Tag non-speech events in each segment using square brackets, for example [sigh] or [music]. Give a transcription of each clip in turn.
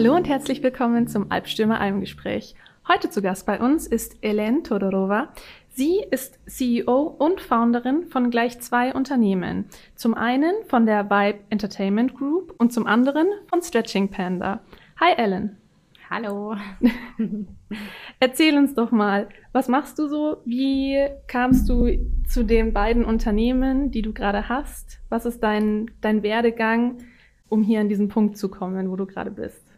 Hallo und herzlich willkommen zum Albstürmer Almgespräch. Heute zu Gast bei uns ist Elen Todorova. Sie ist CEO und Founderin von gleich zwei Unternehmen. Zum einen von der Vibe Entertainment Group und zum anderen von Stretching Panda. Hi Ellen. Hallo. [laughs] Erzähl uns doch mal, was machst du so? Wie kamst du zu den beiden Unternehmen, die du gerade hast? Was ist dein, dein Werdegang, um hier an diesen Punkt zu kommen, wo du gerade bist?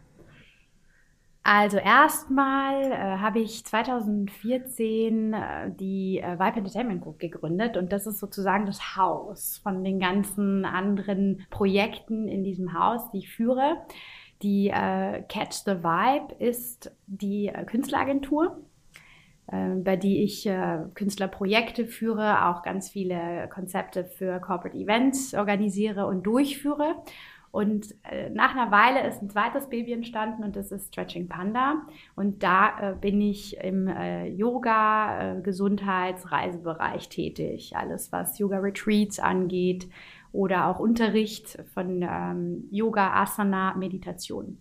Also erstmal äh, habe ich 2014 äh, die äh, Vibe Entertainment Group gegründet und das ist sozusagen das Haus von den ganzen anderen Projekten in diesem Haus, die ich führe. Die äh, Catch the Vibe ist die äh, Künstleragentur, äh, bei die ich äh, Künstlerprojekte führe, auch ganz viele Konzepte für Corporate Events organisiere und durchführe. Und äh, nach einer Weile ist ein zweites Baby entstanden und das ist Stretching Panda. Und da äh, bin ich im äh, Yoga, äh, Gesundheits-, Reisebereich tätig. Alles, was Yoga-Retreats angeht oder auch Unterricht von ähm, Yoga, Asana, Meditation.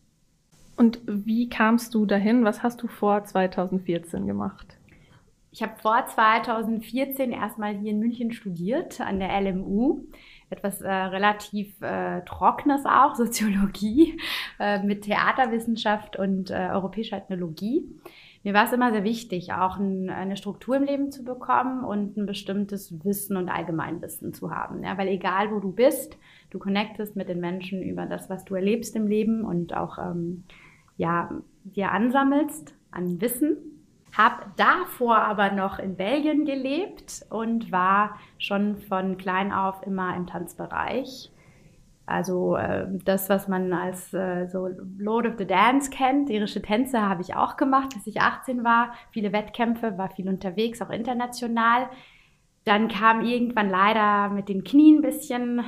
Und wie kamst du dahin? Was hast du vor 2014 gemacht? Ich habe vor 2014 erstmal hier in München studiert an der LMU etwas äh, relativ äh, Trockenes auch, [laughs] Soziologie äh, mit Theaterwissenschaft und äh, europäischer Ethnologie. Mir war es immer sehr wichtig, auch ein, eine Struktur im Leben zu bekommen und ein bestimmtes Wissen und Allgemeinwissen zu haben. Ja? Weil egal wo du bist, du connectest mit den Menschen über das, was du erlebst im Leben und auch ähm, ja, dir ansammelst an Wissen habe davor aber noch in Belgien gelebt und war schon von klein auf immer im Tanzbereich. Also äh, das, was man als äh, so Lord of the Dance kennt, irische Tänze habe ich auch gemacht, bis ich 18 war. Viele Wettkämpfe, war viel unterwegs, auch international. Dann kam irgendwann leider mit den Knien ein bisschen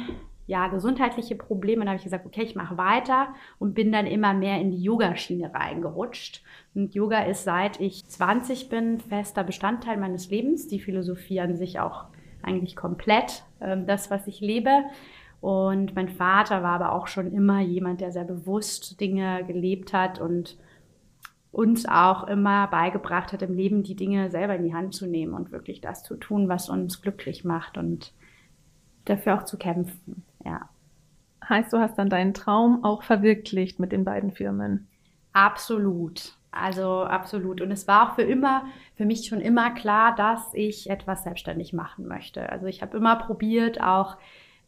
ja, gesundheitliche Probleme. Dann habe ich gesagt, okay, ich mache weiter und bin dann immer mehr in die Yogaschiene reingerutscht. Und Yoga ist seit ich 20 bin fester Bestandteil meines Lebens. Die Philosophie an sich auch eigentlich komplett äh, das, was ich lebe. Und mein Vater war aber auch schon immer jemand, der sehr bewusst Dinge gelebt hat und uns auch immer beigebracht hat, im Leben die Dinge selber in die Hand zu nehmen und wirklich das zu tun, was uns glücklich macht und dafür auch zu kämpfen. Ja. Heißt, du hast dann deinen Traum auch verwirklicht mit den beiden Firmen? Absolut. Also absolut. Und es war auch für immer, für mich schon immer klar, dass ich etwas selbstständig machen möchte. Also ich habe immer probiert, auch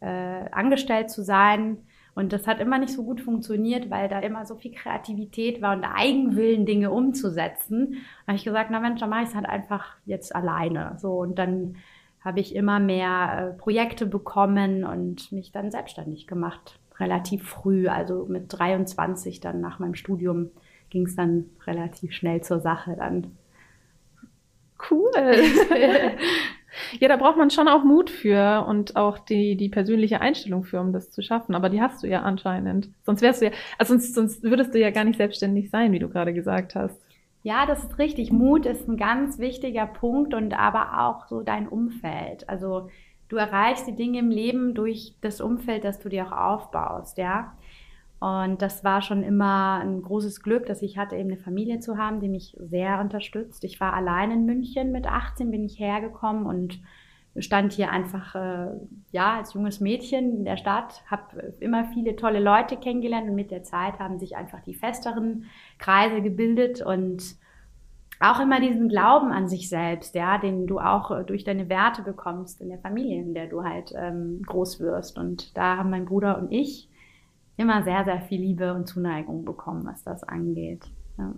äh, angestellt zu sein. Und das hat immer nicht so gut funktioniert, weil da immer so viel Kreativität war und Eigenwillen, Dinge umzusetzen. Da habe ich gesagt, na Mensch, dann mache ich es halt einfach jetzt alleine. So und dann habe ich immer mehr äh, Projekte bekommen und mich dann selbstständig gemacht. Relativ früh, also mit 23 dann nach meinem Studium ging es dann relativ schnell zur Sache dann. Cool. [laughs] ja, da braucht man schon auch Mut für und auch die, die persönliche Einstellung für, um das zu schaffen. Aber die hast du ja anscheinend. Sonst wärst du ja, also sonst, sonst würdest du ja gar nicht selbstständig sein, wie du gerade gesagt hast. Ja, das ist richtig. Mut ist ein ganz wichtiger Punkt und aber auch so dein Umfeld. Also du erreichst die Dinge im Leben durch das Umfeld, das du dir auch aufbaust, ja. Und das war schon immer ein großes Glück, dass ich hatte, eben eine Familie zu haben, die mich sehr unterstützt. Ich war allein in München mit 18, bin ich hergekommen und stand hier einfach äh, ja als junges Mädchen in der Stadt, habe immer viele tolle Leute kennengelernt und mit der Zeit haben sich einfach die festeren Kreise gebildet und auch immer diesen Glauben an sich selbst, ja, den du auch äh, durch deine Werte bekommst in der Familie, in der du halt ähm, groß wirst. Und da haben mein Bruder und ich immer sehr, sehr viel Liebe und Zuneigung bekommen, was das angeht. Ja.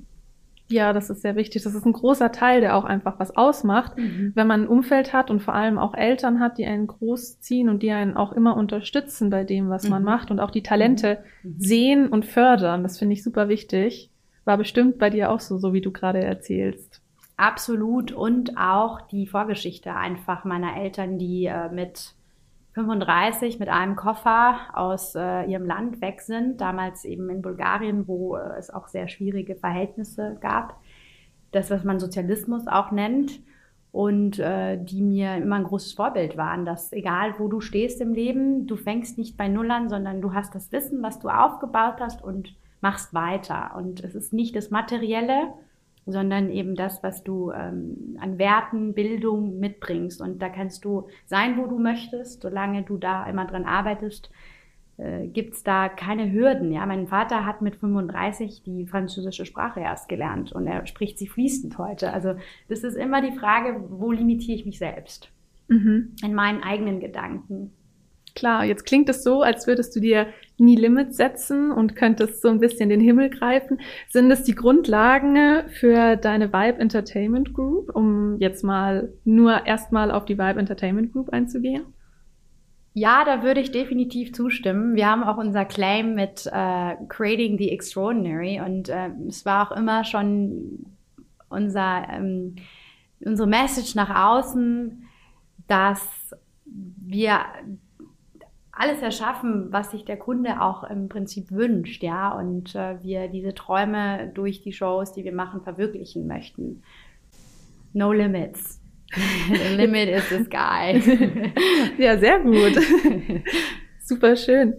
Ja, das ist sehr wichtig. Das ist ein großer Teil, der auch einfach was ausmacht, mhm. wenn man ein Umfeld hat und vor allem auch Eltern hat, die einen großziehen und die einen auch immer unterstützen bei dem, was mhm. man macht und auch die Talente mhm. mhm. sehen und fördern. Das finde ich super wichtig. War bestimmt bei dir auch so, so wie du gerade erzählst. Absolut. Und auch die Vorgeschichte einfach meiner Eltern, die äh, mit 35 mit einem Koffer aus äh, ihrem Land weg sind, damals eben in Bulgarien, wo äh, es auch sehr schwierige Verhältnisse gab. Das, was man Sozialismus auch nennt. Und äh, die mir immer ein großes Vorbild waren, dass egal wo du stehst im Leben, du fängst nicht bei Null an, sondern du hast das Wissen, was du aufgebaut hast und machst weiter. Und es ist nicht das Materielle, sondern eben das, was du ähm, an Werten, Bildung mitbringst. Und da kannst du sein, wo du möchtest, solange du da immer dran arbeitest, äh, gibt's da keine Hürden. Ja, mein Vater hat mit 35 die französische Sprache erst gelernt und er spricht sie fließend heute. Also das ist immer die Frage, wo limitiere ich mich selbst? Mhm. In meinen eigenen Gedanken. Klar, jetzt klingt es so, als würdest du dir nie Limits setzen und könntest so ein bisschen den Himmel greifen. Sind es die Grundlagen für deine Vibe Entertainment Group, um jetzt mal nur erstmal auf die Vibe Entertainment Group einzugehen? Ja, da würde ich definitiv zustimmen. Wir haben auch unser Claim mit äh, Creating the Extraordinary und äh, es war auch immer schon unser, ähm, unsere Message nach außen, dass wir alles erschaffen, was sich der Kunde auch im Prinzip wünscht, ja, und äh, wir diese Träume durch die Shows, die wir machen, verwirklichen möchten. No limits. The [laughs] limit is the sky. [laughs] ja, sehr gut. [laughs] Super schön.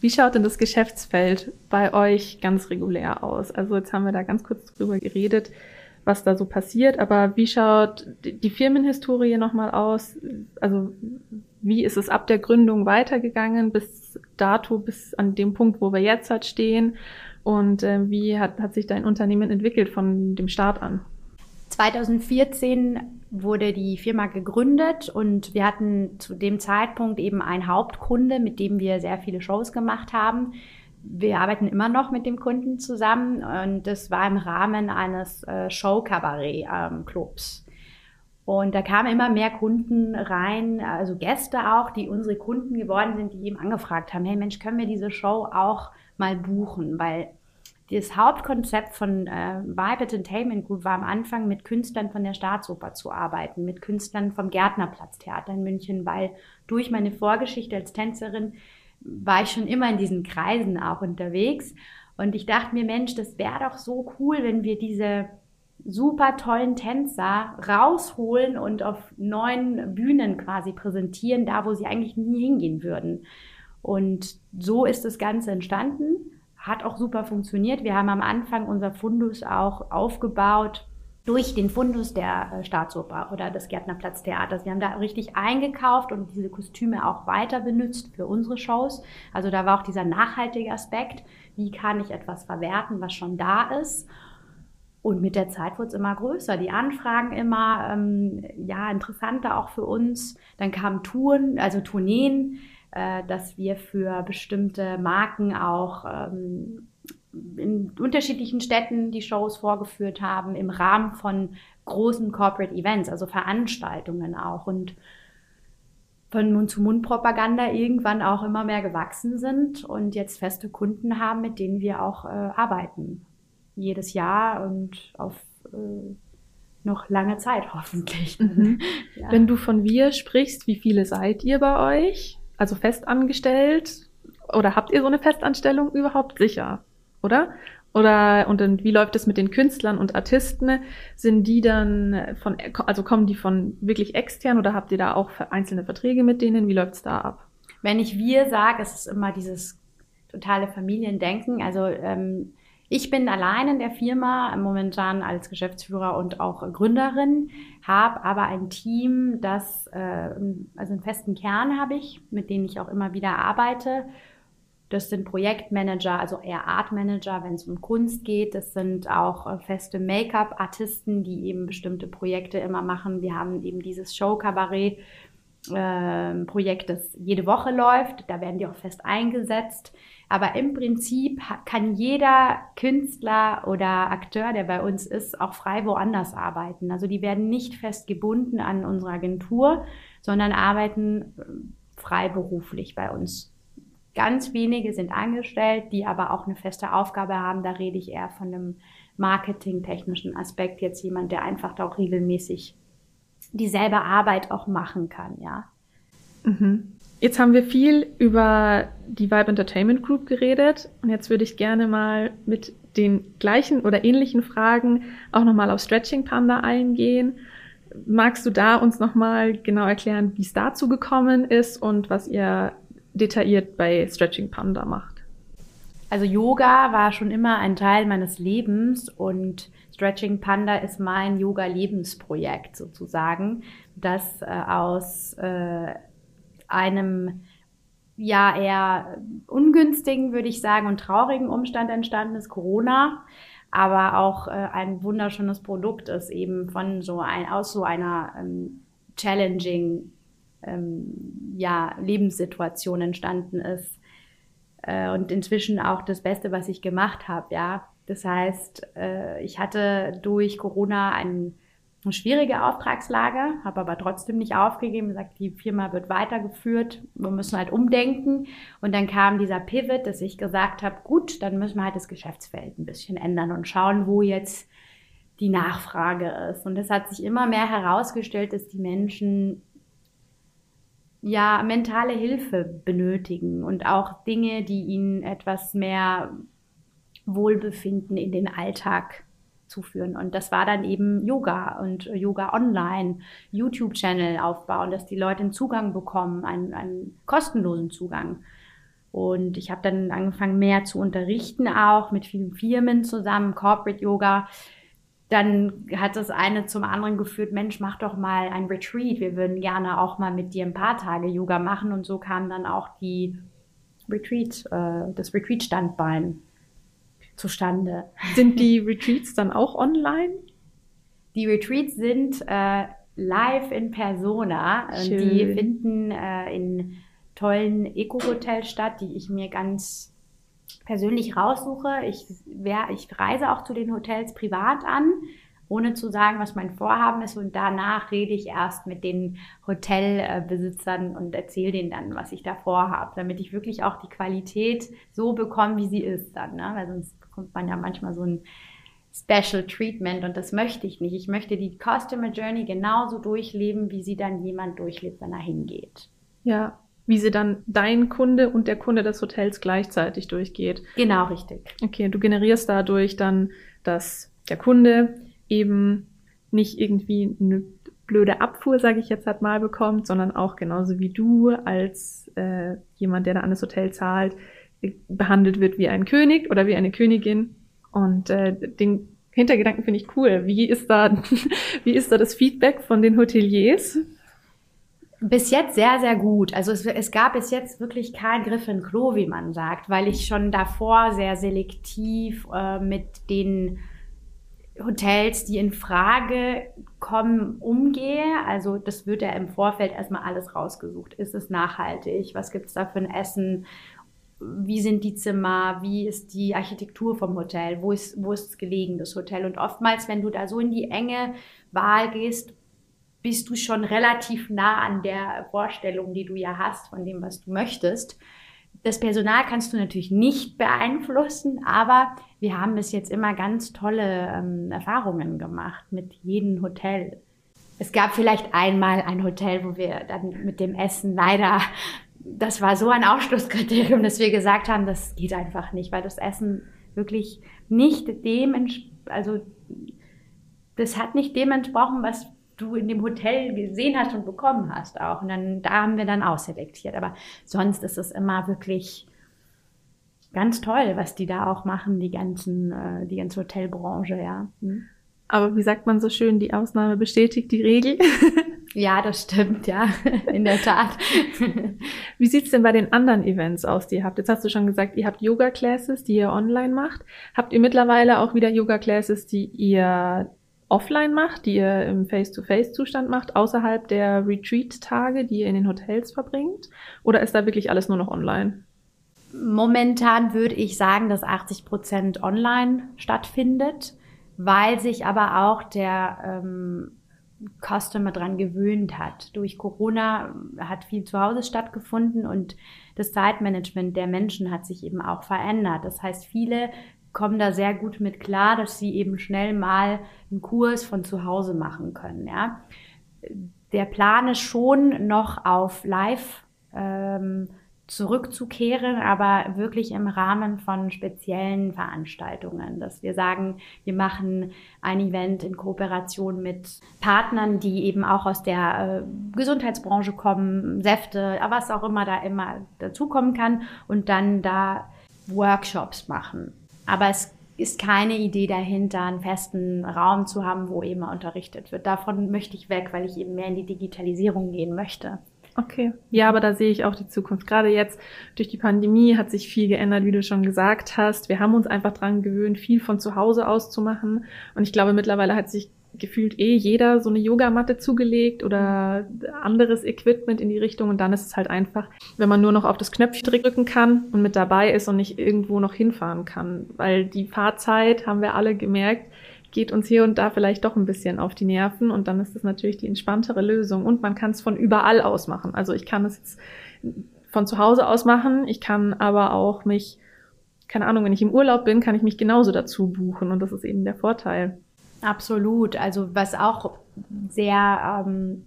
Wie schaut denn das Geschäftsfeld bei euch ganz regulär aus? Also jetzt haben wir da ganz kurz drüber geredet was da so passiert. Aber wie schaut die Firmenhistorie nochmal aus? Also wie ist es ab der Gründung weitergegangen bis dato, bis an dem Punkt, wo wir jetzt halt stehen? Und äh, wie hat, hat sich dein Unternehmen entwickelt von dem Start an? 2014 wurde die Firma gegründet und wir hatten zu dem Zeitpunkt eben einen Hauptkunde, mit dem wir sehr viele Shows gemacht haben wir arbeiten immer noch mit dem Kunden zusammen und das war im Rahmen eines äh, Show-Kabarett-Clubs. Ähm, und da kamen immer mehr Kunden rein, also Gäste auch, die unsere Kunden geworden sind, die eben angefragt haben, hey Mensch, können wir diese Show auch mal buchen? Weil das Hauptkonzept von äh, Vibe Entertainment Group war am Anfang mit Künstlern von der Staatsoper zu arbeiten, mit Künstlern vom Gärtnerplatztheater in München, weil durch meine Vorgeschichte als Tänzerin war ich schon immer in diesen Kreisen auch unterwegs. Und ich dachte mir, Mensch, das wäre doch so cool, wenn wir diese super tollen Tänzer rausholen und auf neuen Bühnen quasi präsentieren, da wo sie eigentlich nie hingehen würden. Und so ist das Ganze entstanden. Hat auch super funktioniert. Wir haben am Anfang unser Fundus auch aufgebaut durch den Fundus der äh, Staatsoper oder des Gärtnerplatztheaters. Wir haben da richtig eingekauft und diese Kostüme auch weiter benutzt für unsere Shows. Also da war auch dieser nachhaltige Aspekt. Wie kann ich etwas verwerten, was schon da ist? Und mit der Zeit wurde es immer größer, die Anfragen immer ähm, ja interessanter auch für uns. Dann kamen Touren, also Tourneen, äh, dass wir für bestimmte Marken auch ähm, in unterschiedlichen Städten die Shows vorgeführt haben, im Rahmen von großen Corporate Events, also Veranstaltungen auch und von Mund-zu-Mund-Propaganda irgendwann auch immer mehr gewachsen sind und jetzt feste Kunden haben, mit denen wir auch äh, arbeiten. Jedes Jahr und auf äh, noch lange Zeit [laughs] hoffentlich. Mhm. Ja. Wenn du von wir sprichst, wie viele seid ihr bei euch? Also festangestellt? Oder habt ihr so eine Festanstellung überhaupt sicher? Oder? Oder und dann, wie läuft es mit den Künstlern und Artisten? Sind die dann von, also kommen die von wirklich extern oder habt ihr da auch einzelne Verträge mit denen? Wie läuft's da ab? Wenn ich wir sage, es ist immer dieses totale Familiendenken. Also ähm, ich bin allein in der Firma momentan als Geschäftsführer und auch Gründerin, habe aber ein Team, das äh, also einen festen Kern habe ich, mit denen ich auch immer wieder arbeite das sind Projektmanager, also eher Artmanager, wenn es um Kunst geht. Das sind auch äh, feste Make-up-Artisten, die eben bestimmte Projekte immer machen. Wir haben eben dieses Show-Kabarett. Äh, Projekt, das jede Woche läuft. Da werden die auch fest eingesetzt. Aber im Prinzip kann jeder Künstler oder Akteur, der bei uns ist, auch frei woanders arbeiten. Also die werden nicht fest gebunden an unsere Agentur, sondern arbeiten äh, freiberuflich bei uns. Ganz wenige sind angestellt, die aber auch eine feste Aufgabe haben. Da rede ich eher von einem marketingtechnischen Aspekt. Jetzt jemand, der einfach da auch regelmäßig dieselbe Arbeit auch machen kann, ja. Mhm. Jetzt haben wir viel über die Vibe Entertainment Group geredet und jetzt würde ich gerne mal mit den gleichen oder ähnlichen Fragen auch nochmal auf Stretching Panda eingehen. Magst du da uns nochmal genau erklären, wie es dazu gekommen ist und was ihr detailliert bei Stretching Panda macht? Also Yoga war schon immer ein Teil meines Lebens und Stretching Panda ist mein Yoga-Lebensprojekt sozusagen, das äh, aus äh, einem ja eher ungünstigen, würde ich sagen, und traurigen Umstand entstanden ist, Corona, aber auch äh, ein wunderschönes Produkt ist, eben von so ein, aus so einer ähm, challenging ähm, ja, Lebenssituation entstanden ist äh, und inzwischen auch das Beste, was ich gemacht habe, ja. Das heißt, äh, ich hatte durch Corona ein, eine schwierige Auftragslage, habe aber trotzdem nicht aufgegeben, gesagt, die Firma wird weitergeführt, wir müssen halt umdenken. Und dann kam dieser Pivot, dass ich gesagt habe, gut, dann müssen wir halt das Geschäftsfeld ein bisschen ändern und schauen, wo jetzt die Nachfrage ist. Und es hat sich immer mehr herausgestellt, dass die Menschen ja, mentale Hilfe benötigen und auch Dinge, die ihnen etwas mehr Wohlbefinden in den Alltag zuführen. Und das war dann eben Yoga und Yoga online, YouTube-Channel aufbauen, dass die Leute einen Zugang bekommen, einen, einen kostenlosen Zugang. Und ich habe dann angefangen, mehr zu unterrichten, auch mit vielen Firmen zusammen, Corporate Yoga dann hat das eine zum anderen geführt, Mensch, mach doch mal ein Retreat. Wir würden gerne auch mal mit dir ein paar Tage Yoga machen. Und so kam dann auch die Retreat, äh, das Retreat-Standbein zustande. Sind die Retreats dann auch online? Die Retreats sind äh, live in Persona. Schön. Die finden äh, in tollen Eco-Hotels statt, die ich mir ganz persönlich raussuche. Ich, wer, ich reise auch zu den Hotels privat an, ohne zu sagen, was mein Vorhaben ist. Und danach rede ich erst mit den Hotelbesitzern und erzähle denen dann, was ich da vorhabe, damit ich wirklich auch die Qualität so bekomme, wie sie ist dann. Ne? Weil sonst bekommt man ja manchmal so ein Special Treatment und das möchte ich nicht. Ich möchte die Customer Journey genauso durchleben, wie sie dann jemand durchlebt, wenn er hingeht. Ja, wie sie dann dein Kunde und der Kunde des Hotels gleichzeitig durchgeht. Genau, richtig. Okay, du generierst dadurch dann, dass der Kunde eben nicht irgendwie eine blöde Abfuhr, sage ich jetzt halt mal, bekommt, sondern auch genauso wie du als äh, jemand, der da an das Hotel zahlt, behandelt wird wie ein König oder wie eine Königin. Und äh, den Hintergedanken finde ich cool. Wie ist da, [laughs] wie ist da das Feedback von den Hoteliers? Bis jetzt sehr, sehr gut. Also es, es gab bis jetzt wirklich keinen Griff in Klo, wie man sagt, weil ich schon davor sehr selektiv äh, mit den Hotels, die in Frage kommen, umgehe. Also das wird ja im Vorfeld erstmal alles rausgesucht. Ist es nachhaltig? Was gibt's da für ein Essen? Wie sind die Zimmer? Wie ist die Architektur vom Hotel? Wo ist, wo ist es gelegen, das Hotel? Und oftmals, wenn du da so in die enge Wahl gehst, bist du schon relativ nah an der Vorstellung, die du ja hast von dem, was du möchtest. Das Personal kannst du natürlich nicht beeinflussen, aber wir haben bis jetzt immer ganz tolle ähm, Erfahrungen gemacht mit jedem Hotel. Es gab vielleicht einmal ein Hotel, wo wir dann mit dem Essen leider, das war so ein Ausschlusskriterium, dass wir gesagt haben, das geht einfach nicht, weil das Essen wirklich nicht dem, also das hat nicht dem entsprochen, was du in dem Hotel gesehen hast und bekommen hast auch. Und dann, da haben wir dann ausselektiert. Aber sonst ist es immer wirklich ganz toll, was die da auch machen, die ganzen, äh, die ganze Hotelbranche, ja. Hm. Aber wie sagt man so schön, die Ausnahme bestätigt die Regel. [laughs] ja, das stimmt, ja, [laughs] in der Tat. [laughs] wie sieht's denn bei den anderen Events aus, die ihr habt? Jetzt hast du schon gesagt, ihr habt Yoga-Classes, die ihr online macht. Habt ihr mittlerweile auch wieder Yoga-Classes, die ihr offline macht, die ihr im Face-to-Face-Zustand macht, außerhalb der Retreat-Tage, die ihr in den Hotels verbringt? Oder ist da wirklich alles nur noch online? Momentan würde ich sagen, dass 80 Prozent online stattfindet, weil sich aber auch der ähm, Customer dran gewöhnt hat. Durch Corona hat viel zu Hause stattgefunden und das Zeitmanagement der Menschen hat sich eben auch verändert. Das heißt, viele kommen da sehr gut mit klar, dass sie eben schnell mal einen Kurs von zu Hause machen können. Ja. Der Plan ist schon noch auf Live ähm, zurückzukehren, aber wirklich im Rahmen von speziellen Veranstaltungen, dass wir sagen, wir machen ein Event in Kooperation mit Partnern, die eben auch aus der äh, Gesundheitsbranche kommen, Säfte, was auch immer da immer dazukommen kann und dann da Workshops machen. Aber es ist keine Idee dahinter, einen festen Raum zu haben, wo eben unterrichtet wird. Davon möchte ich weg, weil ich eben mehr in die Digitalisierung gehen möchte. Okay. Ja, aber da sehe ich auch die Zukunft. Gerade jetzt durch die Pandemie hat sich viel geändert, wie du schon gesagt hast. Wir haben uns einfach dran gewöhnt, viel von zu Hause aus zu machen. Und ich glaube, mittlerweile hat sich gefühlt eh jeder so eine Yogamatte zugelegt oder anderes Equipment in die Richtung. Und dann ist es halt einfach, wenn man nur noch auf das Knöpfchen drücken kann und mit dabei ist und nicht irgendwo noch hinfahren kann, weil die Fahrzeit haben wir alle gemerkt, geht uns hier und da vielleicht doch ein bisschen auf die Nerven. Und dann ist das natürlich die entspanntere Lösung. Und man kann es von überall aus machen. Also ich kann es jetzt von zu Hause aus machen, ich kann aber auch mich keine Ahnung, wenn ich im Urlaub bin, kann ich mich genauso dazu buchen. Und das ist eben der Vorteil. Absolut. Also was auch sehr, ähm,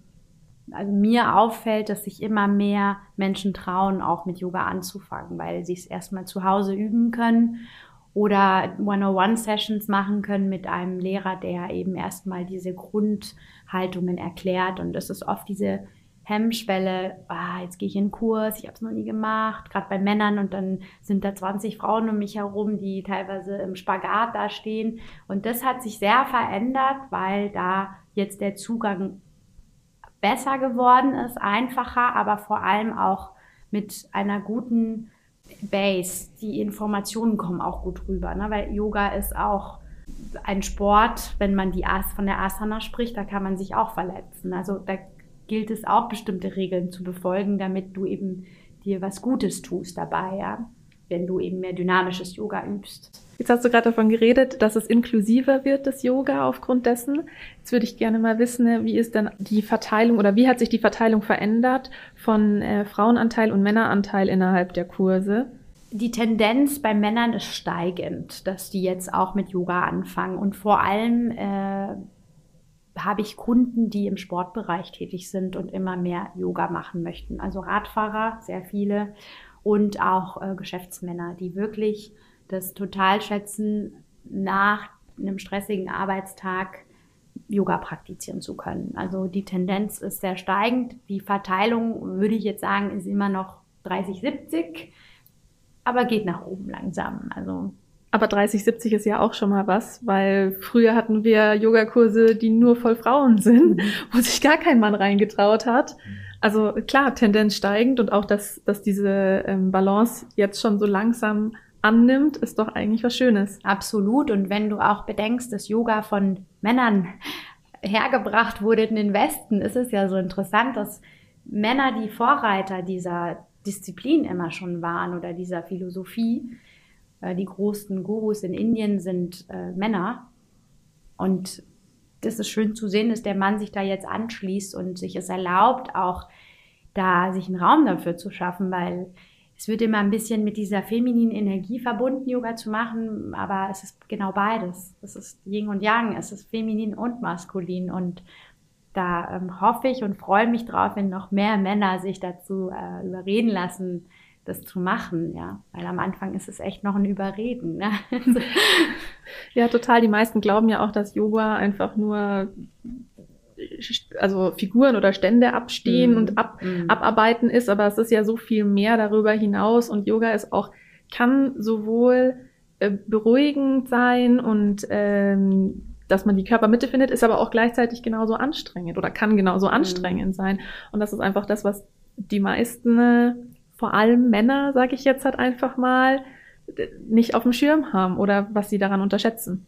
also mir auffällt, dass sich immer mehr Menschen trauen, auch mit Yoga anzufangen, weil sie es erstmal zu Hause üben können oder One-on-One-Sessions machen können mit einem Lehrer, der eben erstmal diese Grundhaltungen erklärt. Und es ist oft diese Hemmschwelle, ah, jetzt gehe ich in einen Kurs, ich habe es noch nie gemacht, gerade bei Männern und dann sind da 20 Frauen um mich herum, die teilweise im Spagat da stehen. Und das hat sich sehr verändert, weil da jetzt der Zugang besser geworden ist, einfacher, aber vor allem auch mit einer guten Base. Die Informationen kommen auch gut rüber, ne? weil Yoga ist auch ein Sport, wenn man die As von der Asana spricht, da kann man sich auch verletzen. Also da gilt es auch, bestimmte Regeln zu befolgen, damit du eben dir was Gutes tust dabei, ja, wenn du eben mehr dynamisches Yoga übst. Jetzt hast du gerade davon geredet, dass es inklusiver wird, das Yoga aufgrund dessen. Jetzt würde ich gerne mal wissen, wie ist denn die Verteilung oder wie hat sich die Verteilung verändert von äh, Frauenanteil und Männeranteil innerhalb der Kurse? Die Tendenz bei Männern ist steigend, dass die jetzt auch mit Yoga anfangen und vor allem äh, habe ich Kunden, die im Sportbereich tätig sind und immer mehr Yoga machen möchten. Also Radfahrer, sehr viele und auch äh, Geschäftsmänner, die wirklich das total schätzen, nach einem stressigen Arbeitstag Yoga praktizieren zu können. Also die Tendenz ist sehr steigend. Die Verteilung, würde ich jetzt sagen, ist immer noch 30, 70, aber geht nach oben langsam. Also aber 30, 70 ist ja auch schon mal was, weil früher hatten wir Yogakurse, die nur voll Frauen sind, mhm. wo sich gar kein Mann reingetraut hat. Also klar, Tendenz steigend und auch, dass, dass diese ähm, Balance jetzt schon so langsam annimmt, ist doch eigentlich was Schönes. Absolut. Und wenn du auch bedenkst, dass Yoga von Männern hergebracht wurde in den Westen, ist es ja so interessant, dass Männer die Vorreiter dieser Disziplin immer schon waren oder dieser Philosophie die großen Gurus in Indien sind äh, Männer. Und das ist schön zu sehen, dass der Mann sich da jetzt anschließt und sich es erlaubt, auch da sich einen Raum dafür zu schaffen, weil es wird immer ein bisschen mit dieser femininen Energie verbunden, Yoga zu machen, aber es ist genau beides. Es ist Yin und Yang, es ist feminin und maskulin und da ähm, hoffe ich und freue mich drauf, wenn noch mehr Männer sich dazu äh, überreden lassen, das zu machen, ja. Weil am Anfang ist es echt noch ein Überreden. Ne? ja, total. Die meisten glauben ja auch, dass Yoga einfach nur also Figuren oder Stände abstehen mm. und ab, mm. abarbeiten ist, aber es ist ja so viel mehr darüber hinaus und Yoga ist auch, kann sowohl äh, beruhigend sein und ähm, dass man die Körpermitte findet, ist aber auch gleichzeitig genauso anstrengend oder kann genauso mm. anstrengend sein. Und das ist einfach das, was die meisten vor allem Männer, sage ich jetzt halt einfach mal, nicht auf dem Schirm haben oder was sie daran unterschätzen.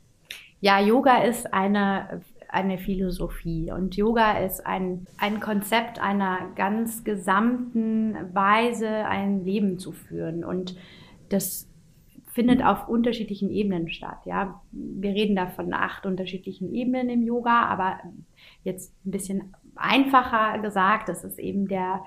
Ja, Yoga ist eine, eine Philosophie und Yoga ist ein, ein Konzept einer ganz gesamten Weise, ein Leben zu führen. Und das findet auf unterschiedlichen Ebenen statt. Ja, wir reden da von acht unterschiedlichen Ebenen im Yoga, aber jetzt ein bisschen einfacher gesagt, das ist eben der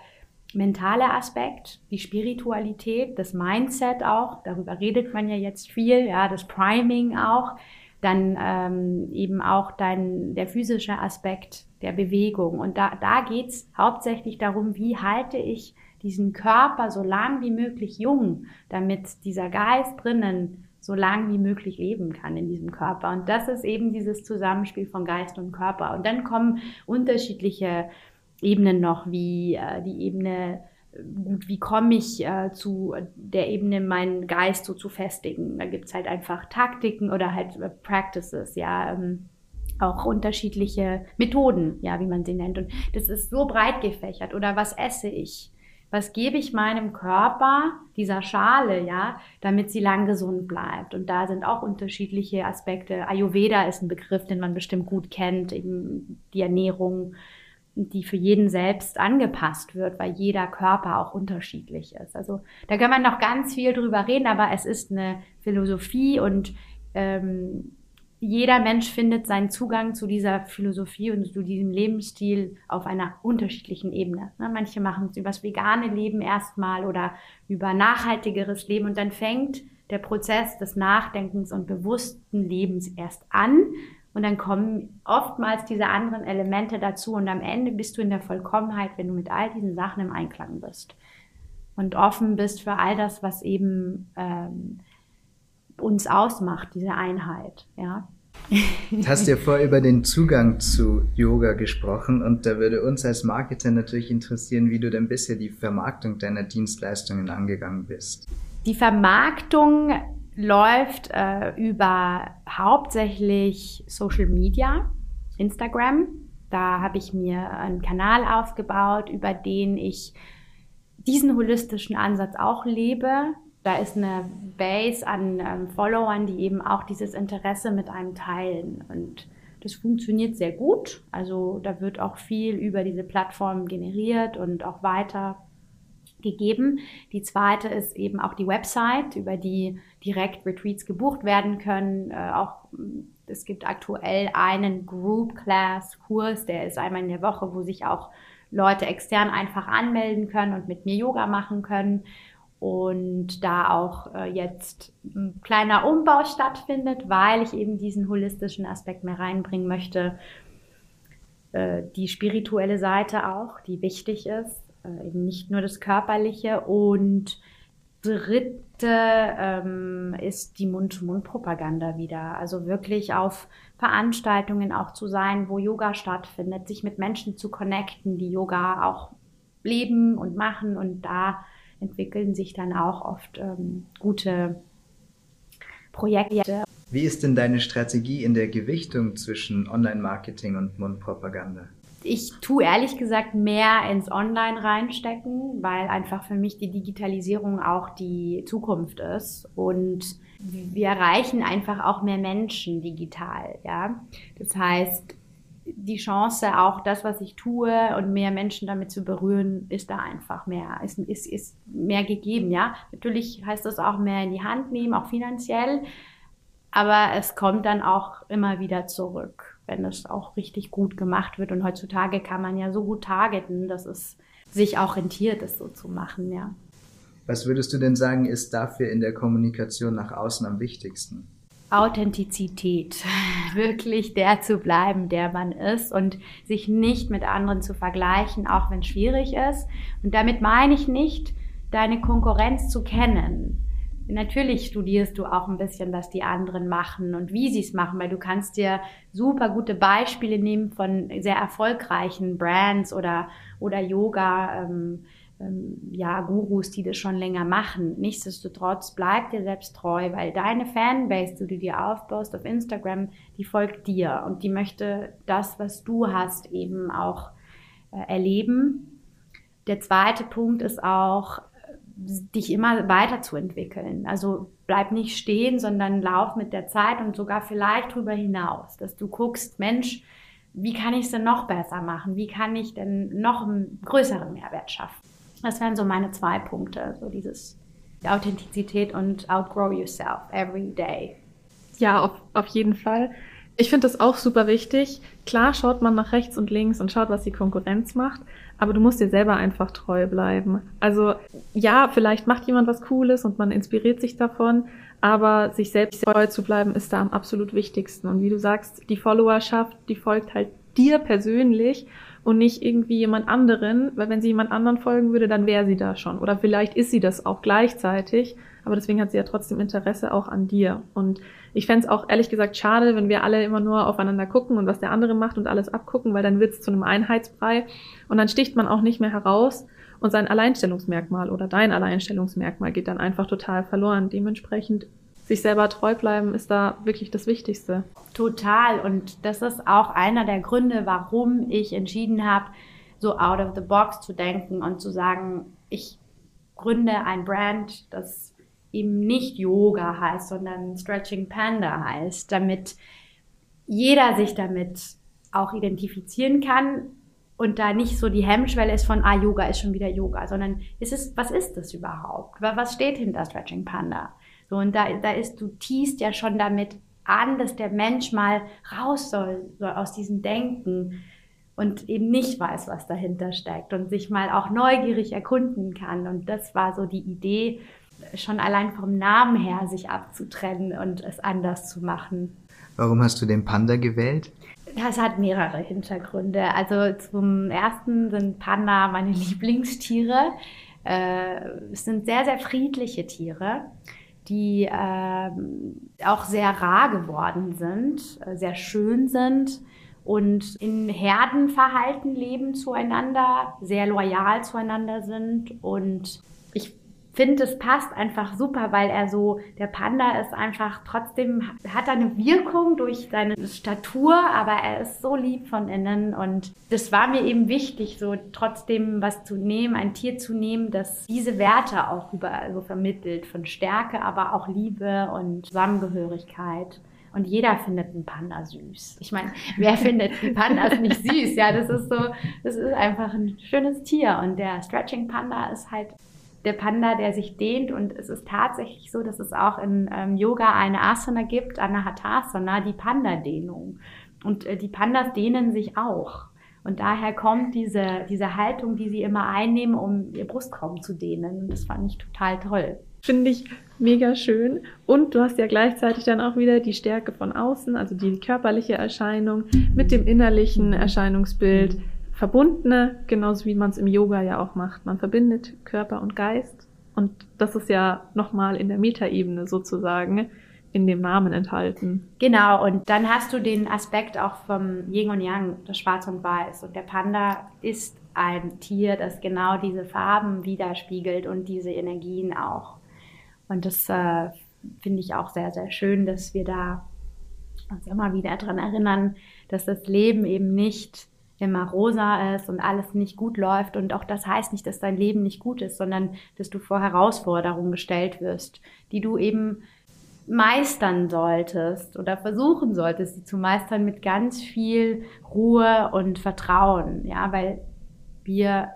mentale Aspekt, die Spiritualität, das Mindset auch, darüber redet man ja jetzt viel, ja, das Priming auch, dann ähm, eben auch dein, der physische Aspekt der Bewegung. Und da, da geht's hauptsächlich darum, wie halte ich diesen Körper so lang wie möglich jung, damit dieser Geist drinnen so lang wie möglich leben kann in diesem Körper. Und das ist eben dieses Zusammenspiel von Geist und Körper. Und dann kommen unterschiedliche Ebenen noch, wie äh, die Ebene gut, wie komme ich äh, zu der Ebene, meinen Geist so zu festigen. Da gibt's halt einfach Taktiken oder halt äh, Practices, ja. Ähm, auch unterschiedliche Methoden, ja, wie man sie nennt. Und das ist so breit gefächert. Oder was esse ich? Was gebe ich meinem Körper, dieser Schale, ja, damit sie lang gesund bleibt? Und da sind auch unterschiedliche Aspekte. Ayurveda ist ein Begriff, den man bestimmt gut kennt, eben die Ernährung, die für jeden selbst angepasst wird, weil jeder Körper auch unterschiedlich ist. Also da kann man noch ganz viel drüber reden, aber es ist eine Philosophie und ähm, jeder Mensch findet seinen Zugang zu dieser Philosophie und zu diesem Lebensstil auf einer unterschiedlichen Ebene. Ne, manche machen es übers vegane Leben erstmal oder über nachhaltigeres Leben und dann fängt der Prozess des Nachdenkens und bewussten Lebens erst an und dann kommen oftmals diese anderen Elemente dazu und am Ende bist du in der Vollkommenheit, wenn du mit all diesen Sachen im Einklang bist und offen bist für all das, was eben ähm, uns ausmacht, diese Einheit. Ja. Du hast ja vorher über den Zugang zu Yoga gesprochen und da würde uns als Marketer natürlich interessieren, wie du denn bisher die Vermarktung deiner Dienstleistungen angegangen bist. Die Vermarktung läuft äh, über hauptsächlich Social Media, Instagram. Da habe ich mir einen Kanal aufgebaut, über den ich diesen holistischen Ansatz auch lebe. Da ist eine Base an ähm, Followern, die eben auch dieses Interesse mit einem teilen. Und das funktioniert sehr gut. Also da wird auch viel über diese Plattform generiert und auch weiter gegeben. Die zweite ist eben auch die Website, über die direkt Retreats gebucht werden können. Äh, auch es gibt aktuell einen Group Class Kurs, der ist einmal in der Woche, wo sich auch Leute extern einfach anmelden können und mit mir Yoga machen können. Und da auch äh, jetzt ein kleiner Umbau stattfindet, weil ich eben diesen holistischen Aspekt mehr reinbringen möchte. Äh, die spirituelle Seite auch, die wichtig ist äh, eben nicht nur das Körperliche. Und dritte ähm, ist die Mund-zu-Mund-Propaganda wieder. Also wirklich auf Veranstaltungen auch zu sein, wo Yoga stattfindet, sich mit Menschen zu connecten, die Yoga auch leben und machen. Und da entwickeln sich dann auch oft ähm, gute Projekte. Wie ist denn deine Strategie in der Gewichtung zwischen Online-Marketing und Mundpropaganda? Ich tue ehrlich gesagt mehr ins Online reinstecken, weil einfach für mich die Digitalisierung auch die Zukunft ist und wir erreichen einfach auch mehr Menschen digital, ja. Das heißt, die Chance, auch das, was ich tue und mehr Menschen damit zu berühren, ist da einfach mehr, ist, ist, ist mehr gegeben, ja. Natürlich heißt das auch mehr in die Hand nehmen, auch finanziell, aber es kommt dann auch immer wieder zurück wenn es auch richtig gut gemacht wird. Und heutzutage kann man ja so gut targeten, dass es sich auch rentiert, es so zu machen, ja. Was würdest du denn sagen, ist dafür in der Kommunikation nach außen am wichtigsten? Authentizität, [laughs] wirklich der zu bleiben, der man ist und sich nicht mit anderen zu vergleichen, auch wenn es schwierig ist. Und damit meine ich nicht, deine Konkurrenz zu kennen, natürlich studierst du auch ein bisschen, was die anderen machen und wie sie es machen, weil du kannst dir super gute Beispiele nehmen von sehr erfolgreichen Brands oder, oder Yoga, ähm, ähm, ja, Gurus, die das schon länger machen. Nichtsdestotrotz bleib dir selbst treu, weil deine Fanbase, die du dir aufbaust auf Instagram, die folgt dir und die möchte das, was du hast, eben auch äh, erleben. Der zweite Punkt ist auch, dich immer weiterzuentwickeln. Also bleib nicht stehen, sondern lauf mit der Zeit und sogar vielleicht drüber hinaus, dass du guckst, Mensch, wie kann ich es denn noch besser machen? Wie kann ich denn noch einen größeren Mehrwert schaffen? Das wären so meine zwei Punkte, so dieses Authentizität und outgrow yourself every day. Ja, auf, auf jeden Fall. Ich finde das auch super wichtig. Klar schaut man nach rechts und links und schaut, was die Konkurrenz macht, aber du musst dir selber einfach treu bleiben. Also ja, vielleicht macht jemand was Cooles und man inspiriert sich davon, aber sich selbst treu zu bleiben ist da am absolut wichtigsten. Und wie du sagst, die Followerschaft, die folgt halt dir persönlich und nicht irgendwie jemand anderen, weil wenn sie jemand anderen folgen würde, dann wäre sie da schon. Oder vielleicht ist sie das auch gleichzeitig, aber deswegen hat sie ja trotzdem Interesse auch an dir. Und ich fände es auch ehrlich gesagt schade, wenn wir alle immer nur aufeinander gucken und was der andere macht und alles abgucken, weil dann wird es zu einem Einheitsbrei und dann sticht man auch nicht mehr heraus Und sein Alleinstellungsmerkmal oder dein Alleinstellungsmerkmal geht dann einfach total verloren. Dementsprechend sich selber treu bleiben ist da wirklich das Wichtigste. Total. Und das ist auch einer der Gründe, warum ich entschieden habe, so out of the box zu denken und zu sagen, ich gründe ein Brand, das eben nicht Yoga heißt, sondern Stretching Panda heißt, damit jeder sich damit auch identifizieren kann und da nicht so die Hemmschwelle ist von, ah, Yoga ist schon wieder Yoga, sondern ist es, was ist das überhaupt? Was steht hinter Stretching Panda? So, und da, da ist, du tiest ja schon damit an, dass der Mensch mal raus soll, so aus diesem Denken und eben nicht weiß, was dahinter steckt und sich mal auch neugierig erkunden kann. Und das war so die Idee, schon allein vom Namen her sich abzutrennen und es anders zu machen. Warum hast du den Panda gewählt? Das hat mehrere Hintergründe. Also zum ersten sind Panda meine [laughs] Lieblingstiere. Äh, es sind sehr, sehr friedliche Tiere die äh, auch sehr rar geworden sind, äh, sehr schön sind und in Herdenverhalten leben zueinander, sehr loyal zueinander sind und finde, es passt einfach super, weil er so, der Panda ist einfach trotzdem, hat eine Wirkung durch seine Statur, aber er ist so lieb von innen und das war mir eben wichtig, so trotzdem was zu nehmen, ein Tier zu nehmen, das diese Werte auch überall so vermittelt, von Stärke, aber auch Liebe und Zusammengehörigkeit. Und jeder findet einen Panda süß. Ich meine, wer [laughs] findet Pandas nicht süß? Ja, das ist so, das ist einfach ein schönes Tier. Und der Stretching Panda ist halt der Panda, der sich dehnt. Und es ist tatsächlich so, dass es auch in ähm, Yoga eine Asana gibt, Anahatasana, die Panda-Dehnung. Und äh, die Pandas dehnen sich auch. Und daher kommt diese, diese Haltung, die sie immer einnehmen, um ihr Brustkorb zu dehnen. Und das fand ich total toll. Finde ich mega schön. Und du hast ja gleichzeitig dann auch wieder die Stärke von außen, also die körperliche Erscheinung mit dem innerlichen Erscheinungsbild verbundene, genauso wie man es im Yoga ja auch macht. Man verbindet Körper und Geist und das ist ja nochmal in der Metaebene sozusagen in dem Namen enthalten. Genau, und dann hast du den Aspekt auch vom Yin und Yang, das Schwarz und Weiß. Und der Panda ist ein Tier, das genau diese Farben widerspiegelt und diese Energien auch. Und das äh, finde ich auch sehr, sehr schön, dass wir da uns immer wieder daran erinnern, dass das Leben eben nicht immer rosa ist und alles nicht gut läuft. Und auch das heißt nicht, dass dein Leben nicht gut ist, sondern dass du vor Herausforderungen gestellt wirst, die du eben meistern solltest oder versuchen solltest, sie zu meistern mit ganz viel Ruhe und Vertrauen. Ja, weil wir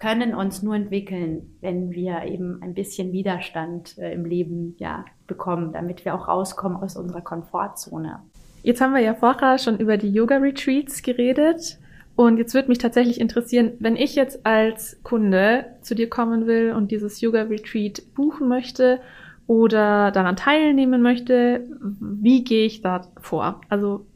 können uns nur entwickeln, wenn wir eben ein bisschen Widerstand äh, im Leben ja, bekommen, damit wir auch rauskommen aus unserer Komfortzone. Jetzt haben wir ja vorher schon über die Yoga-Retreats geredet. Und jetzt würde mich tatsächlich interessieren, wenn ich jetzt als Kunde zu dir kommen will und dieses Yoga Retreat buchen möchte oder daran teilnehmen möchte, wie gehe ich da vor? Also,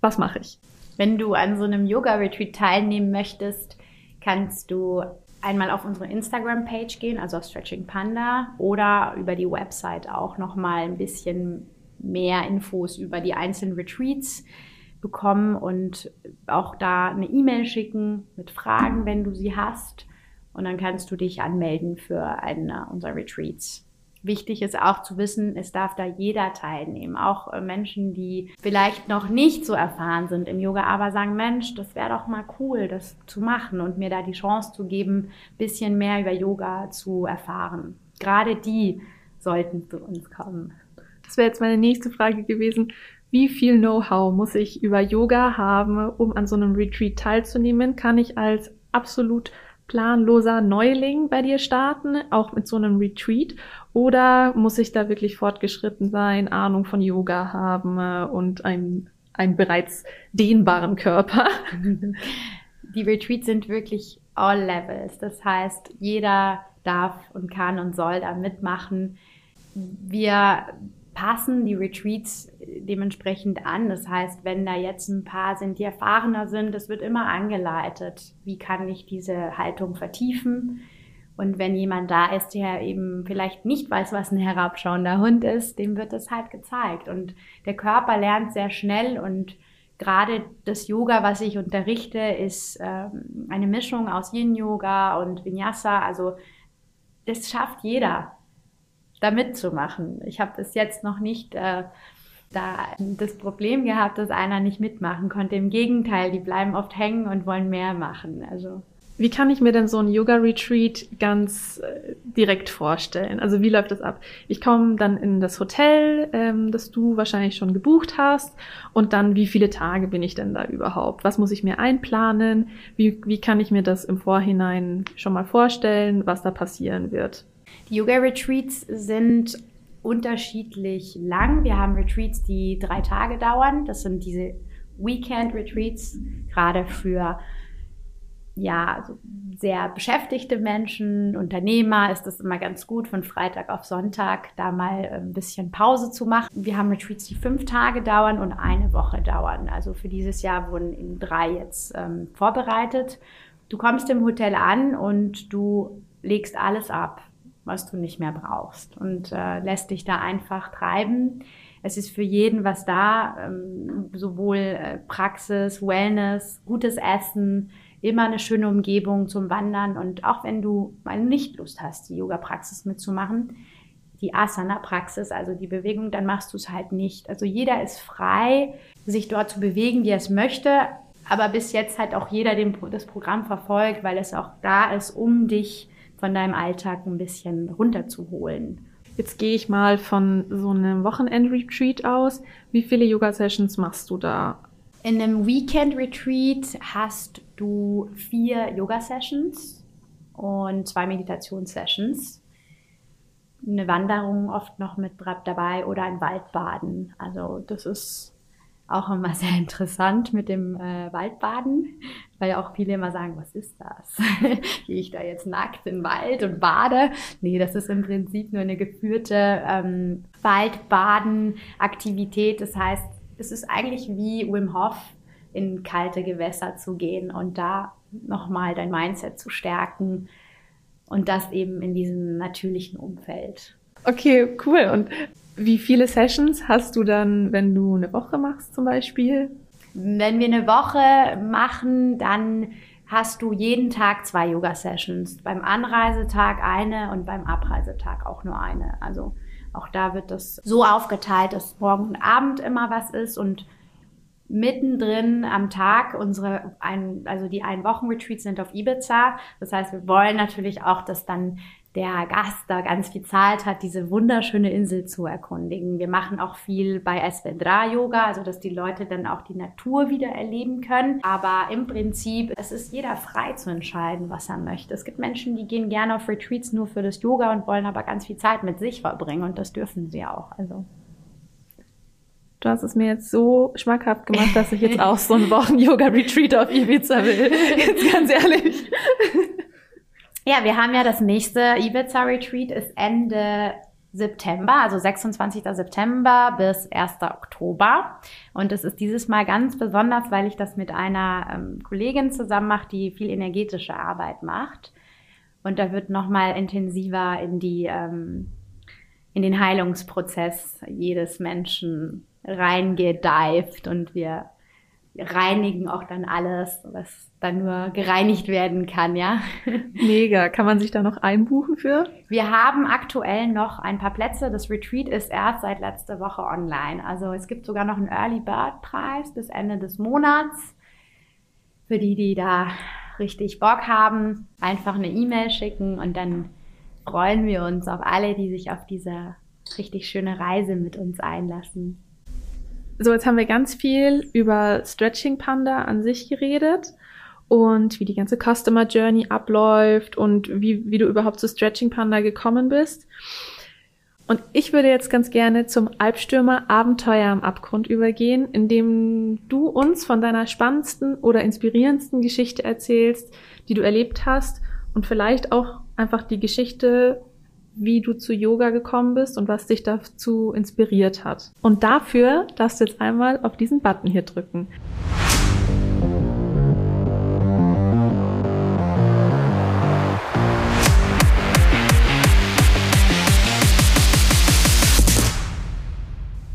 was mache ich? Wenn du an so einem Yoga Retreat teilnehmen möchtest, kannst du einmal auf unsere Instagram-Page gehen, also auf Stretching Panda, oder über die Website auch nochmal ein bisschen mehr Infos über die einzelnen Retreats bekommen und auch da eine E-Mail schicken mit Fragen, wenn du sie hast. Und dann kannst du dich anmelden für einen unserer Retreats. Wichtig ist auch zu wissen, es darf da jeder teilnehmen. Auch äh, Menschen, die vielleicht noch nicht so erfahren sind im Yoga, aber sagen, Mensch, das wäre doch mal cool, das zu machen und mir da die Chance zu geben, bisschen mehr über Yoga zu erfahren. Gerade die sollten zu uns kommen. Das wäre jetzt meine nächste Frage gewesen wie viel Know-how muss ich über Yoga haben, um an so einem Retreat teilzunehmen? Kann ich als absolut planloser Neuling bei dir starten, auch mit so einem Retreat? Oder muss ich da wirklich fortgeschritten sein, Ahnung von Yoga haben äh, und einen, einen bereits dehnbaren Körper? [laughs] Die Retreats sind wirklich all levels. Das heißt, jeder darf und kann und soll da mitmachen. Wir passen die Retreats dementsprechend an. Das heißt, wenn da jetzt ein paar sind, die erfahrener sind, das wird immer angeleitet. Wie kann ich diese Haltung vertiefen? Und wenn jemand da ist, der eben vielleicht nicht weiß, was ein herabschauender Hund ist, dem wird das halt gezeigt. Und der Körper lernt sehr schnell und gerade das Yoga, was ich unterrichte, ist ähm, eine Mischung aus Yin-Yoga und Vinyasa. Also das schafft jeder, da mitzumachen. Ich habe bis jetzt noch nicht äh, da das Problem gehabt, dass einer nicht mitmachen konnte. Im Gegenteil, die bleiben oft hängen und wollen mehr machen. Also wie kann ich mir denn so ein Yoga-Retreat ganz äh, direkt vorstellen? Also wie läuft das ab? Ich komme dann in das Hotel, ähm, das du wahrscheinlich schon gebucht hast. Und dann, wie viele Tage bin ich denn da überhaupt? Was muss ich mir einplanen? Wie, wie kann ich mir das im Vorhinein schon mal vorstellen, was da passieren wird? Die Yoga-Retreats sind unterschiedlich lang. Wir haben Retreats, die drei Tage dauern. Das sind diese Weekend-Retreats, gerade für ja, sehr beschäftigte Menschen, Unternehmer ist es immer ganz gut, von Freitag auf Sonntag da mal ein bisschen Pause zu machen. Wir haben Retreats, die fünf Tage dauern und eine Woche dauern. Also für dieses Jahr wurden in drei jetzt ähm, vorbereitet. Du kommst im Hotel an und du legst alles ab, was du nicht mehr brauchst und äh, lässt dich da einfach treiben. Es ist für jeden was da, ähm, sowohl äh, Praxis, Wellness, gutes Essen, immer eine schöne Umgebung zum Wandern. Und auch wenn du mal nicht Lust hast, die Yoga-Praxis mitzumachen, die Asana-Praxis, also die Bewegung, dann machst du es halt nicht. Also jeder ist frei, sich dort zu bewegen, wie er es möchte. Aber bis jetzt hat auch jeder den, das Programm verfolgt, weil es auch da ist, um dich von deinem Alltag ein bisschen runterzuholen. Jetzt gehe ich mal von so einem Wochenend-Retreat aus. Wie viele Yoga-Sessions machst du da? In einem Weekend-Retreat hast du vier Yoga-Sessions und zwei Meditations-Sessions. Eine Wanderung oft noch mit dabei oder ein Waldbaden. Also das ist auch immer sehr interessant mit dem äh, Waldbaden, weil ja auch viele immer sagen, was ist das? [laughs] Gehe ich da jetzt nackt in den Wald und bade? Nee, das ist im Prinzip nur eine geführte ähm, Waldbaden-Aktivität. Das heißt, es ist eigentlich wie Wim Hof in kalte Gewässer zu gehen und da nochmal dein Mindset zu stärken und das eben in diesem natürlichen Umfeld. Okay, cool. Und wie viele Sessions hast du dann, wenn du eine Woche machst zum Beispiel? Wenn wir eine Woche machen, dann hast du jeden Tag zwei Yoga-Sessions. Beim Anreisetag eine und beim Abreisetag auch nur eine. Also auch da wird das so aufgeteilt, dass morgen und Abend immer was ist und mittendrin am Tag unsere ein, also die ein Wochen Retreats sind auf Ibiza. Das heißt, wir wollen natürlich auch, dass dann der Gast da ganz viel Zeit hat, diese wunderschöne Insel zu erkundigen. Wir machen auch viel bei Esvedra Yoga, also dass die Leute dann auch die Natur wieder erleben können. Aber im Prinzip, es ist jeder frei zu entscheiden, was er möchte. Es gibt Menschen, die gehen gerne auf Retreats nur für das Yoga und wollen aber ganz viel Zeit mit sich verbringen und das dürfen sie auch. Also. Du hast es mir jetzt so schmackhaft gemacht, dass ich jetzt auch so einen [laughs] Wochen-Yoga-Retreat auf Ibiza will. [laughs] Jetzt ganz ehrlich. Ja, wir haben ja das nächste Ibiza Retreat ist Ende September, also 26. September bis 1. Oktober. Und es ist dieses Mal ganz besonders, weil ich das mit einer ähm, Kollegin zusammen mache, die viel energetische Arbeit macht. Und da wird nochmal intensiver in die, ähm, in den Heilungsprozess jedes Menschen reingedived und wir reinigen auch dann alles, was dann nur gereinigt werden kann, ja. [laughs] Mega. Kann man sich da noch einbuchen für? Wir haben aktuell noch ein paar Plätze. Das Retreat ist erst seit letzter Woche online. Also es gibt sogar noch einen Early Bird Preis bis Ende des Monats. Für die, die da richtig Bock haben, einfach eine E-Mail schicken und dann freuen wir uns auf alle, die sich auf diese richtig schöne Reise mit uns einlassen. So, jetzt haben wir ganz viel über Stretching Panda an sich geredet und wie die ganze Customer Journey abläuft und wie, wie du überhaupt zu Stretching Panda gekommen bist. Und ich würde jetzt ganz gerne zum Albstürmer Abenteuer am Abgrund übergehen, indem du uns von deiner spannendsten oder inspirierendsten Geschichte erzählst, die du erlebt hast und vielleicht auch einfach die Geschichte wie du zu Yoga gekommen bist und was dich dazu inspiriert hat. Und dafür darfst du jetzt einmal auf diesen Button hier drücken.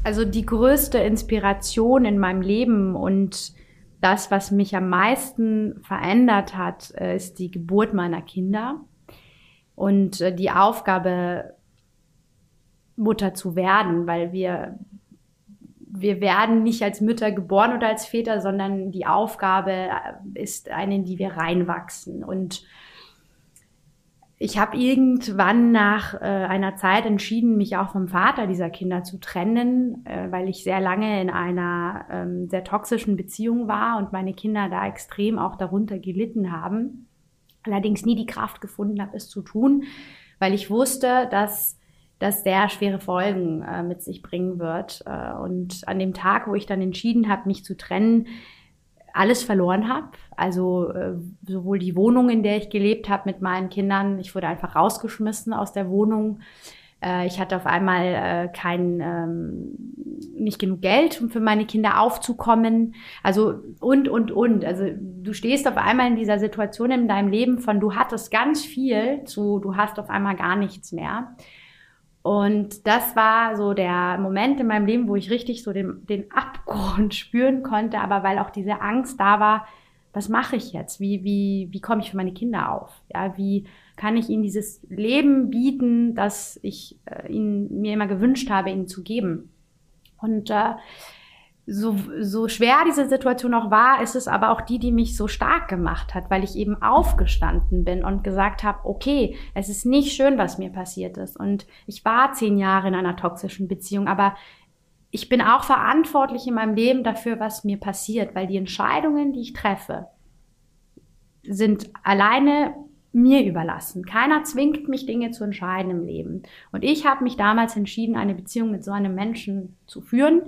Also die größte Inspiration in meinem Leben und das, was mich am meisten verändert hat, äh, ist die Geburt meiner Kinder und äh, die Aufgabe, Mutter zu werden, weil wir, wir werden nicht als Mütter geboren oder als Väter, sondern die Aufgabe äh, ist eine, in die wir reinwachsen. Und ich habe irgendwann nach äh, einer Zeit entschieden, mich auch vom Vater dieser Kinder zu trennen, äh, weil ich sehr lange in einer ähm, sehr toxischen Beziehung war und meine Kinder da extrem auch darunter gelitten haben. Allerdings nie die Kraft gefunden habe, es zu tun, weil ich wusste, dass das sehr schwere Folgen äh, mit sich bringen wird. Äh, und an dem Tag, wo ich dann entschieden habe, mich zu trennen, alles verloren habe. Also äh, sowohl die Wohnung, in der ich gelebt habe mit meinen Kindern, ich wurde einfach rausgeschmissen aus der Wohnung. Äh, ich hatte auf einmal äh, kein, ähm, nicht genug Geld, um für meine Kinder aufzukommen. Also und, und, und. Also du stehst auf einmal in dieser Situation in deinem Leben von, du hattest ganz viel zu, du hast auf einmal gar nichts mehr. Und das war so der Moment in meinem Leben, wo ich richtig so den, den Abgrund [laughs] spüren konnte, aber weil auch diese Angst da war, was mache ich jetzt? Wie, wie, wie komme ich für meine Kinder auf? Ja, wie kann ich ihnen dieses Leben bieten, das ich äh, ihnen, mir immer gewünscht habe, ihnen zu geben? Und äh, so, so schwer diese Situation auch war, ist es aber auch die, die mich so stark gemacht hat, weil ich eben aufgestanden bin und gesagt habe, okay, es ist nicht schön, was mir passiert ist. Und ich war zehn Jahre in einer toxischen Beziehung, aber ich bin auch verantwortlich in meinem Leben dafür, was mir passiert, weil die Entscheidungen, die ich treffe, sind alleine mir überlassen. Keiner zwingt mich, Dinge zu entscheiden im Leben. Und ich habe mich damals entschieden, eine Beziehung mit so einem Menschen zu führen,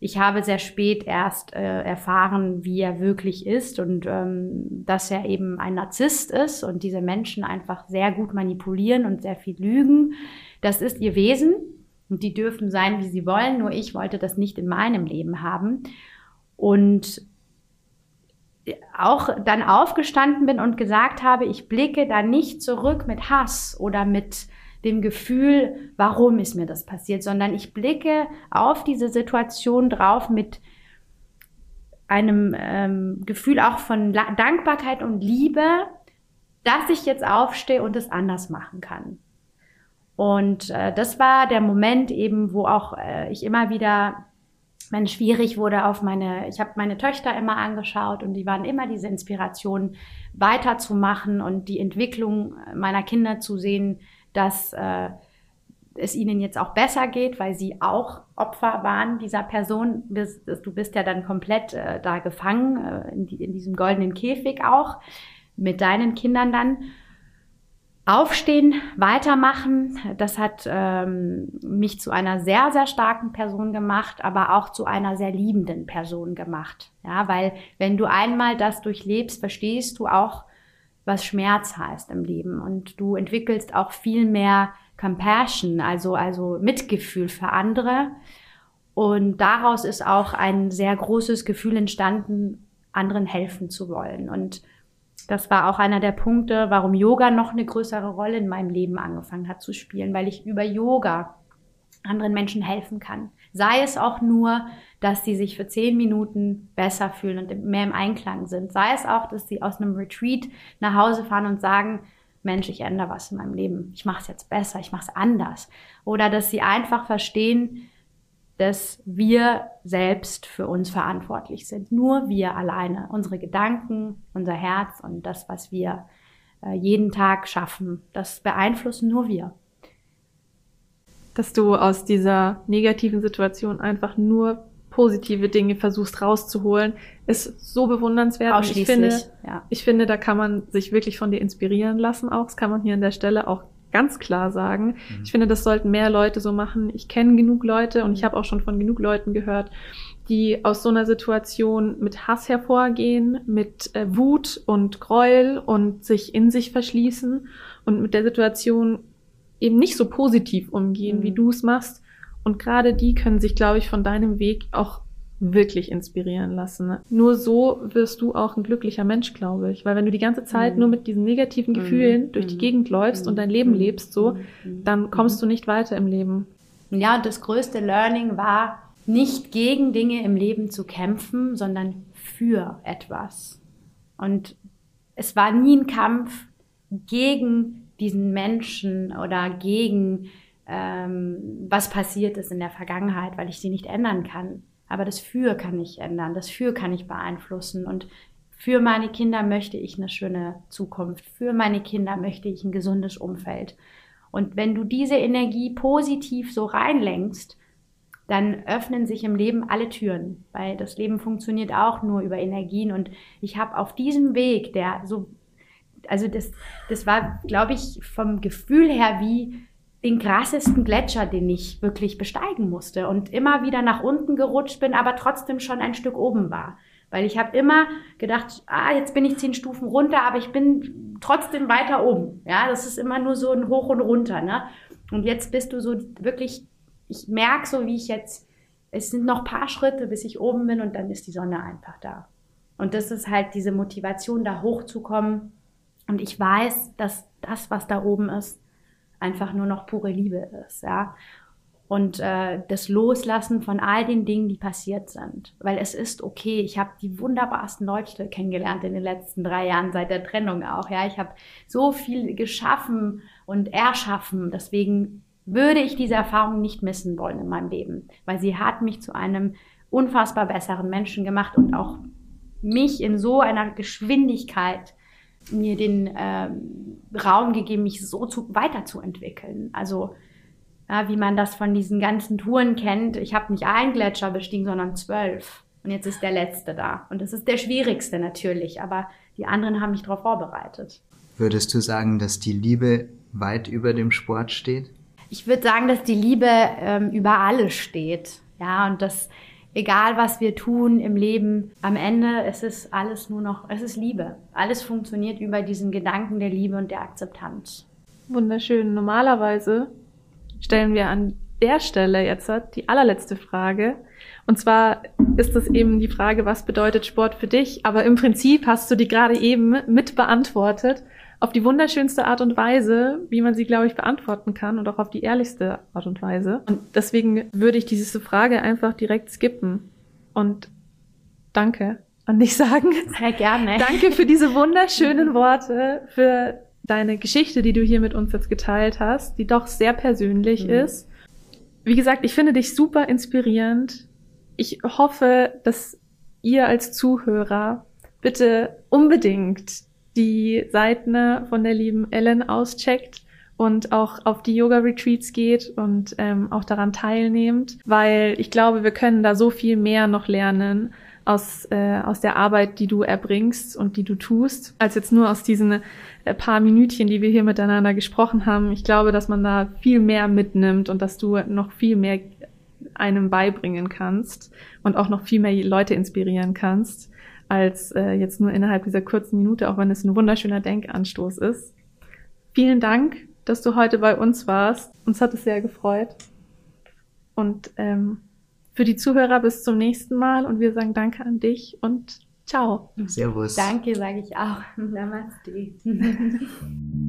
ich habe sehr spät erst äh, erfahren, wie er wirklich ist und ähm, dass er eben ein Narzisst ist und diese Menschen einfach sehr gut manipulieren und sehr viel lügen. Das ist ihr Wesen und die dürfen sein, wie sie wollen. Nur ich wollte das nicht in meinem Leben haben. Und auch dann aufgestanden bin und gesagt habe, ich blicke da nicht zurück mit Hass oder mit dem Gefühl, warum ist mir das passiert, sondern ich blicke auf diese Situation drauf mit einem ähm, Gefühl auch von La Dankbarkeit und Liebe, dass ich jetzt aufstehe und es anders machen kann. Und äh, das war der Moment eben, wo auch äh, ich immer wieder wenn schwierig wurde auf meine, ich habe meine Töchter immer angeschaut und die waren immer diese Inspiration weiterzumachen und die Entwicklung meiner Kinder zu sehen, dass äh, es ihnen jetzt auch besser geht, weil sie auch Opfer waren dieser Person. Du bist ja dann komplett äh, da gefangen, äh, in, die, in, diesem goldenen Käfig auch, mit deinen Kindern dann. Aufstehen, weitermachen, das hat ähm, mich zu einer sehr, sehr starken Person gemacht, aber auch zu einer sehr liebenden Person gemacht. Ja, weil wenn du einmal das durchlebst, verstehst du auch, was Schmerz heißt im Leben. Und du entwickelst auch viel mehr Compassion, also, also Mitgefühl für andere. Und daraus ist auch ein sehr großes Gefühl entstanden, anderen helfen zu wollen. Und das war auch einer der Punkte, warum Yoga noch eine größere Rolle in meinem Leben angefangen hat zu spielen, weil ich über Yoga anderen Menschen helfen kann. Sei es auch nur, dass sie sich für zehn Minuten besser fühlen und mehr im Einklang sind. Sei es auch, dass sie aus einem Retreat nach Hause fahren und sagen, Mensch, ich ändere was in meinem Leben. Ich mache es jetzt besser, ich mache es anders. Oder dass sie einfach verstehen, dass wir selbst für uns verantwortlich sind. Nur wir alleine. Unsere Gedanken, unser Herz und das, was wir äh, jeden Tag schaffen, das beeinflussen nur wir dass du aus dieser negativen Situation einfach nur positive Dinge versuchst rauszuholen, ist so bewundernswert. ich finde, ja. ich finde, da kann man sich wirklich von dir inspirieren lassen auch. Das kann man hier an der Stelle auch ganz klar sagen. Mhm. Ich finde, das sollten mehr Leute so machen. Ich kenne genug Leute und ich habe auch schon von genug Leuten gehört, die aus so einer Situation mit Hass hervorgehen, mit äh, Wut und Gräuel und sich in sich verschließen und mit der Situation eben nicht so positiv umgehen, mhm. wie du es machst. Und gerade die können sich, glaube ich, von deinem Weg auch wirklich inspirieren lassen. Nur so wirst du auch ein glücklicher Mensch, glaube ich. Weil wenn du die ganze Zeit mhm. nur mit diesen negativen mhm. Gefühlen mhm. durch die Gegend läufst mhm. und dein Leben mhm. lebst so, mhm. dann kommst du nicht weiter im Leben. Ja, und das größte Learning war, nicht gegen Dinge im Leben zu kämpfen, sondern für etwas. Und es war nie ein Kampf gegen diesen Menschen oder gegen ähm, was passiert ist in der Vergangenheit, weil ich sie nicht ändern kann. Aber das Für kann ich ändern, das Für kann ich beeinflussen. Und für meine Kinder möchte ich eine schöne Zukunft. Für meine Kinder möchte ich ein gesundes Umfeld. Und wenn du diese Energie positiv so reinlenkst, dann öffnen sich im Leben alle Türen, weil das Leben funktioniert auch nur über Energien. Und ich habe auf diesem Weg, der so, also das, das war, glaube ich, vom Gefühl her wie den krassesten Gletscher, den ich wirklich besteigen musste und immer wieder nach unten gerutscht bin, aber trotzdem schon ein Stück oben war. Weil ich habe immer gedacht, ah, jetzt bin ich zehn Stufen runter, aber ich bin trotzdem weiter oben. Ja, das ist immer nur so ein Hoch und runter. Ne? Und jetzt bist du so wirklich ich merke so, wie ich jetzt, es sind noch paar Schritte, bis ich oben bin und dann ist die Sonne einfach da. Und das ist halt diese Motivation, da hochzukommen. Und ich weiß, dass das, was da oben ist, einfach nur noch pure Liebe ist, ja. Und äh, das Loslassen von all den Dingen, die passiert sind. Weil es ist okay. Ich habe die wunderbarsten Leute kennengelernt in den letzten drei Jahren, seit der Trennung auch. Ja, ich habe so viel geschaffen und erschaffen. Deswegen würde ich diese Erfahrung nicht missen wollen in meinem Leben, weil sie hat mich zu einem unfassbar besseren Menschen gemacht und auch mich in so einer Geschwindigkeit mir den äh, Raum gegeben, mich so zu, weiterzuentwickeln. Also ja, wie man das von diesen ganzen Touren kennt. Ich habe nicht einen Gletscher bestiegen, sondern zwölf. Und jetzt ist der letzte da. Und das ist der schwierigste natürlich, aber die anderen haben mich darauf vorbereitet. Würdest du sagen, dass die Liebe weit über dem Sport steht? Ich würde sagen, dass die Liebe ähm, über alles steht. Ja, und dass egal was wir tun im Leben, am Ende es ist alles nur noch, es ist Liebe. Alles funktioniert über diesen Gedanken der Liebe und der Akzeptanz. Wunderschön. Normalerweise stellen wir an der Stelle jetzt die allerletzte Frage. Und zwar ist es eben die Frage, was bedeutet Sport für dich? Aber im Prinzip hast du die gerade eben mit beantwortet auf die wunderschönste Art und Weise, wie man sie, glaube ich, beantworten kann und auch auf die ehrlichste Art und Weise. Und deswegen würde ich diese Frage einfach direkt skippen und danke an dich sagen. Sehr gerne. [laughs] Danke für diese wunderschönen Worte, für deine Geschichte, die du hier mit uns jetzt geteilt hast, die doch sehr persönlich mhm. ist. Wie gesagt, ich finde dich super inspirierend. Ich hoffe, dass ihr als Zuhörer bitte unbedingt die Seiten von der lieben Ellen auscheckt und auch auf die Yoga-Retreats geht und ähm, auch daran teilnehmt, weil ich glaube, wir können da so viel mehr noch lernen aus, äh, aus der Arbeit, die du erbringst und die du tust, als jetzt nur aus diesen äh, paar Minütchen, die wir hier miteinander gesprochen haben. Ich glaube, dass man da viel mehr mitnimmt und dass du noch viel mehr einem beibringen kannst und auch noch viel mehr Leute inspirieren kannst als äh, jetzt nur innerhalb dieser kurzen Minute, auch wenn es ein wunderschöner Denkanstoß ist. Vielen Dank, dass du heute bei uns warst. Uns hat es sehr gefreut. Und ähm, für die Zuhörer bis zum nächsten Mal und wir sagen Danke an dich und ciao. Servus. Danke, sage ich auch. [laughs] Namaste. [laughs]